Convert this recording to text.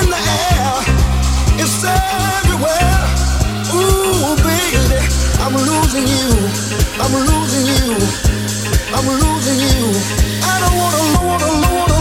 in the air, it's everywhere. Ooh, baby, I'm losing you, I'm losing you, I'm losing you. I don't wanna, wanna, wanna.